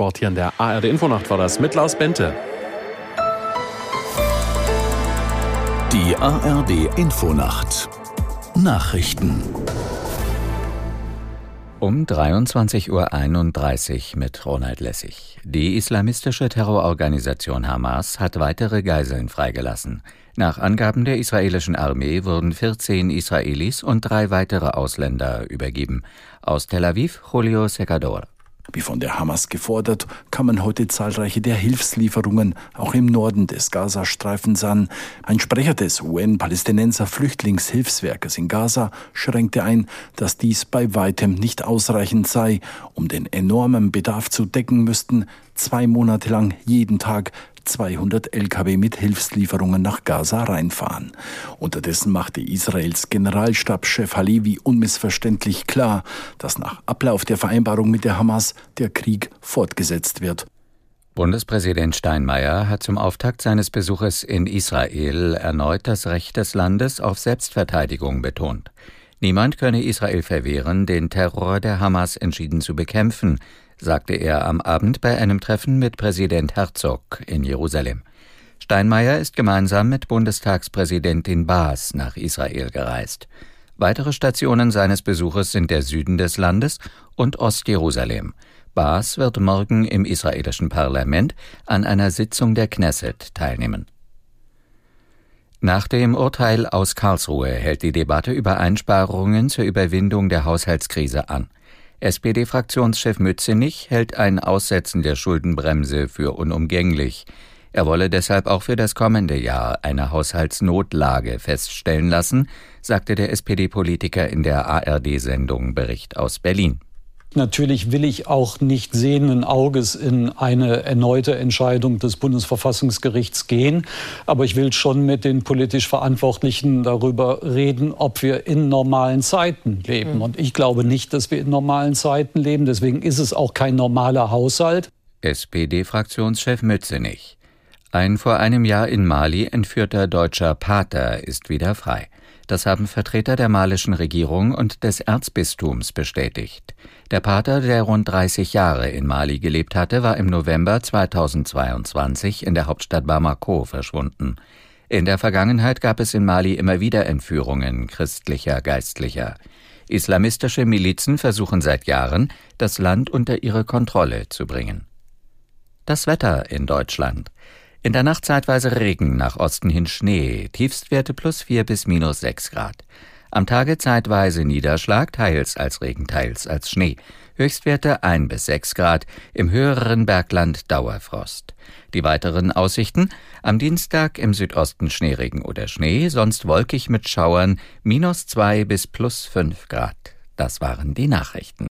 Sport hier in der ARD Infonacht war das mit Klaus Bente. Die ARD Infonacht Nachrichten um 23.31 Uhr mit Ronald Lessig. Die islamistische Terrororganisation Hamas hat weitere Geiseln freigelassen. Nach Angaben der israelischen Armee wurden 14 Israelis und drei weitere Ausländer übergeben. Aus Tel Aviv, Julio Secador. Wie von der Hamas gefordert, kamen heute zahlreiche der Hilfslieferungen auch im Norden des Gazastreifens an. Ein Sprecher des UN-Palästinenser Flüchtlingshilfswerkes in Gaza schränkte ein, dass dies bei weitem nicht ausreichend sei. Um den enormen Bedarf zu decken, müssten zwei Monate lang jeden Tag 200 Lkw mit Hilfslieferungen nach Gaza reinfahren. Unterdessen machte Israels Generalstabschef Halevi unmissverständlich klar, dass nach Ablauf der Vereinbarung mit der Hamas der Krieg fortgesetzt wird. Bundespräsident Steinmeier hat zum Auftakt seines Besuches in Israel erneut das Recht des Landes auf Selbstverteidigung betont. Niemand könne Israel verwehren, den Terror der Hamas entschieden zu bekämpfen, sagte er am Abend bei einem Treffen mit Präsident Herzog in Jerusalem. Steinmeier ist gemeinsam mit Bundestagspräsidentin Baas nach Israel gereist. Weitere Stationen seines Besuches sind der Süden des Landes und Ostjerusalem. Baas wird morgen im israelischen Parlament an einer Sitzung der Knesset teilnehmen. Nach dem Urteil aus Karlsruhe hält die Debatte über Einsparungen zur Überwindung der Haushaltskrise an. SPD-Fraktionschef Mützenich hält ein Aussetzen der Schuldenbremse für unumgänglich. Er wolle deshalb auch für das kommende Jahr eine Haushaltsnotlage feststellen lassen, sagte der SPD-Politiker in der ARD-Sendung Bericht aus Berlin. Natürlich will ich auch nicht sehenden Auges in eine erneute Entscheidung des Bundesverfassungsgerichts gehen. Aber ich will schon mit den politisch Verantwortlichen darüber reden, ob wir in normalen Zeiten leben. Mhm. Und ich glaube nicht, dass wir in normalen Zeiten leben. Deswegen ist es auch kein normaler Haushalt. SPD-Fraktionschef Mützenich. Ein vor einem Jahr in Mali entführter deutscher Pater ist wieder frei. Das haben Vertreter der malischen Regierung und des Erzbistums bestätigt. Der Pater, der rund 30 Jahre in Mali gelebt hatte, war im November 2022 in der Hauptstadt Bamako verschwunden. In der Vergangenheit gab es in Mali immer wieder Entführungen christlicher Geistlicher. Islamistische Milizen versuchen seit Jahren, das Land unter ihre Kontrolle zu bringen. Das Wetter in Deutschland. In der Nacht zeitweise Regen, nach Osten hin Schnee, Tiefstwerte plus 4 bis minus 6 Grad. Am Tage zeitweise Niederschlag, teils als Regen, teils als Schnee. Höchstwerte 1 bis 6 Grad, im höheren Bergland Dauerfrost. Die weiteren Aussichten? Am Dienstag im Südosten Schneeregen oder Schnee, sonst wolkig mit Schauern, minus 2 bis plus 5 Grad. Das waren die Nachrichten.